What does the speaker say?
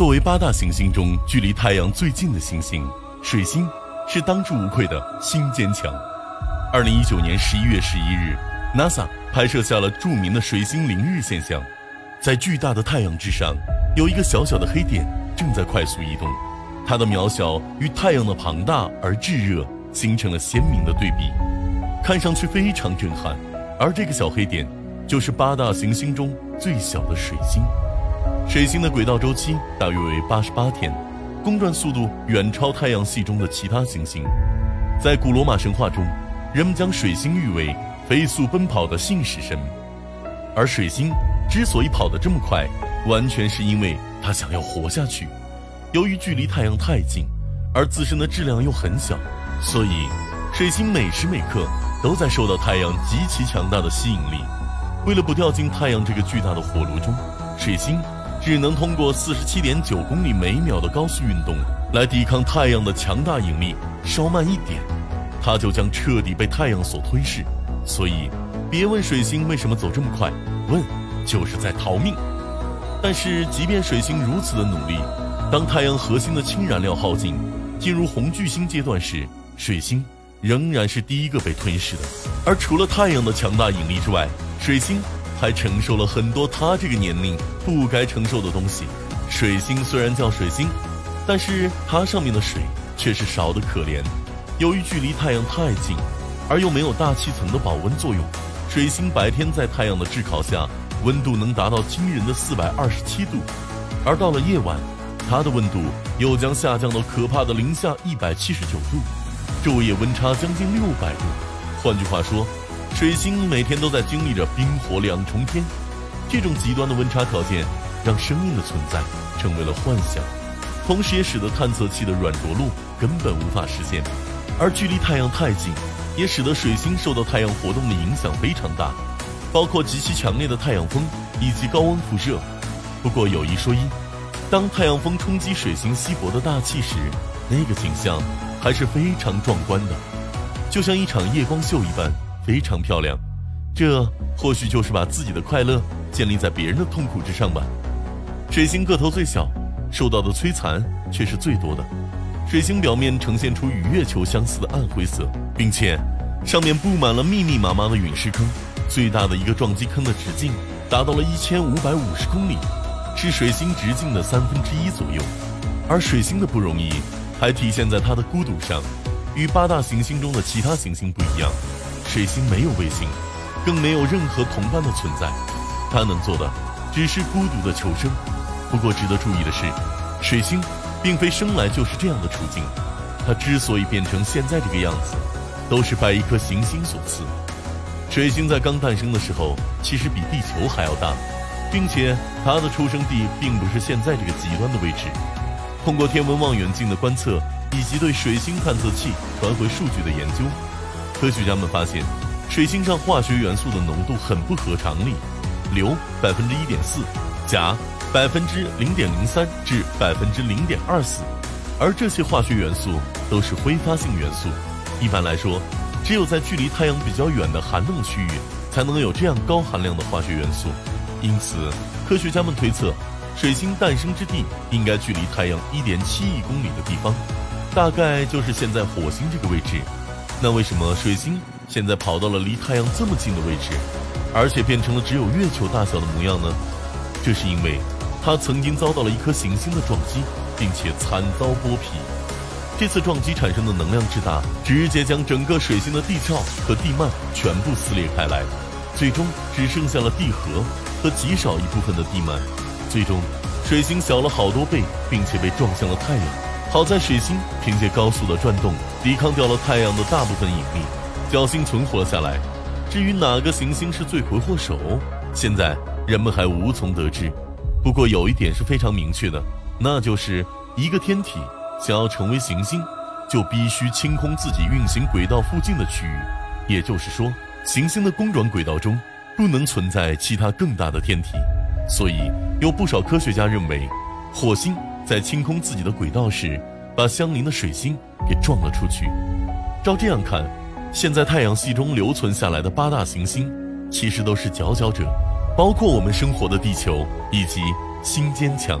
作为八大行星中距离太阳最近的行星，水星是当之无愧的新坚强。二零一九年十一月十一日，NASA 拍摄下了著名的水星凌日现象，在巨大的太阳之上，有一个小小的黑点正在快速移动，它的渺小与太阳的庞大而炙热形成了鲜明的对比，看上去非常震撼。而这个小黑点，就是八大行星中最小的水星。水星的轨道周期大约为八十八天，公转速度远超太阳系中的其他行星。在古罗马神话中，人们将水星誉为飞速奔跑的信使神。而水星之所以跑得这么快，完全是因为它想要活下去。由于距离太阳太近，而自身的质量又很小，所以水星每时每刻都在受到太阳极其强大的吸引力。为了不掉进太阳这个巨大的火炉中，水星。只能通过四十七点九公里每秒的高速运动来抵抗太阳的强大引力，稍慢一点，它就将彻底被太阳所吞噬。所以，别问水星为什么走这么快，问就是在逃命。但是，即便水星如此的努力，当太阳核心的氢燃料耗尽，进入红巨星阶段时，水星仍然是第一个被吞噬的。而除了太阳的强大引力之外，水星。还承受了很多他这个年龄不该承受的东西。水星虽然叫水星，但是它上面的水却是少得可怜。由于距离太阳太近，而又没有大气层的保温作用，水星白天在太阳的炙烤下，温度能达到惊人的四百二十七度，而到了夜晚，它的温度又将下降到可怕的零下一百七十九度，昼夜温差将近六百度。换句话说。水星每天都在经历着冰火两重天，这种极端的温差条件让生命的存在成为了幻想，同时也使得探测器的软着陆根本无法实现。而距离太阳太近，也使得水星受到太阳活动的影响非常大，包括极其强烈的太阳风以及高温辐射。不过有一说一，当太阳风冲击水星稀薄的大气时，那个景象还是非常壮观的，就像一场夜光秀一般。非常漂亮，这或许就是把自己的快乐建立在别人的痛苦之上吧。水星个头最小，受到的摧残却是最多的。水星表面呈现出与月球相似的暗灰色，并且上面布满了密密麻麻的陨石坑。最大的一个撞击坑的直径达到了一千五百五十公里，是水星直径的三分之一左右。而水星的不容易，还体现在它的孤独上。与八大行星中的其他行星不一样。水星没有卫星，更没有任何同伴的存在，它能做的只是孤独的求生。不过值得注意的是，水星并非生来就是这样的处境，它之所以变成现在这个样子，都是拜一颗行星所赐。水星在刚诞生的时候，其实比地球还要大，并且它的出生地并不是现在这个极端的位置。通过天文望远镜的观测，以及对水星探测器传回数据的研究。科学家们发现，水星上化学元素的浓度很不合常理，硫百分之一点四，钾百分之零点零三至百分之零点二四，而这些化学元素都是挥发性元素。一般来说，只有在距离太阳比较远的寒冷区域，才能有这样高含量的化学元素。因此，科学家们推测，水星诞生之地应该距离太阳一点七亿公里的地方，大概就是现在火星这个位置。那为什么水星现在跑到了离太阳这么近的位置，而且变成了只有月球大小的模样呢？这是因为它曾经遭到了一颗行星的撞击，并且惨遭剥皮。这次撞击产生的能量之大，直接将整个水星的地壳和地幔全部撕裂开来，最终只剩下了地核和极少一部分的地幔。最终，水星小了好多倍，并且被撞向了太阳。好在水星凭借高速的转动，抵抗掉了太阳的大部分引力，侥幸存活了下来。至于哪个行星是罪魁祸首，现在人们还无从得知。不过有一点是非常明确的，那就是一个天体想要成为行星，就必须清空自己运行轨道附近的区域。也就是说，行星的公转轨道中不能存在其他更大的天体。所以，有不少科学家认为，火星。在清空自己的轨道时，把相邻的水星给撞了出去。照这样看，现在太阳系中留存下来的八大行星，其实都是佼佼者，包括我们生活的地球以及新坚强。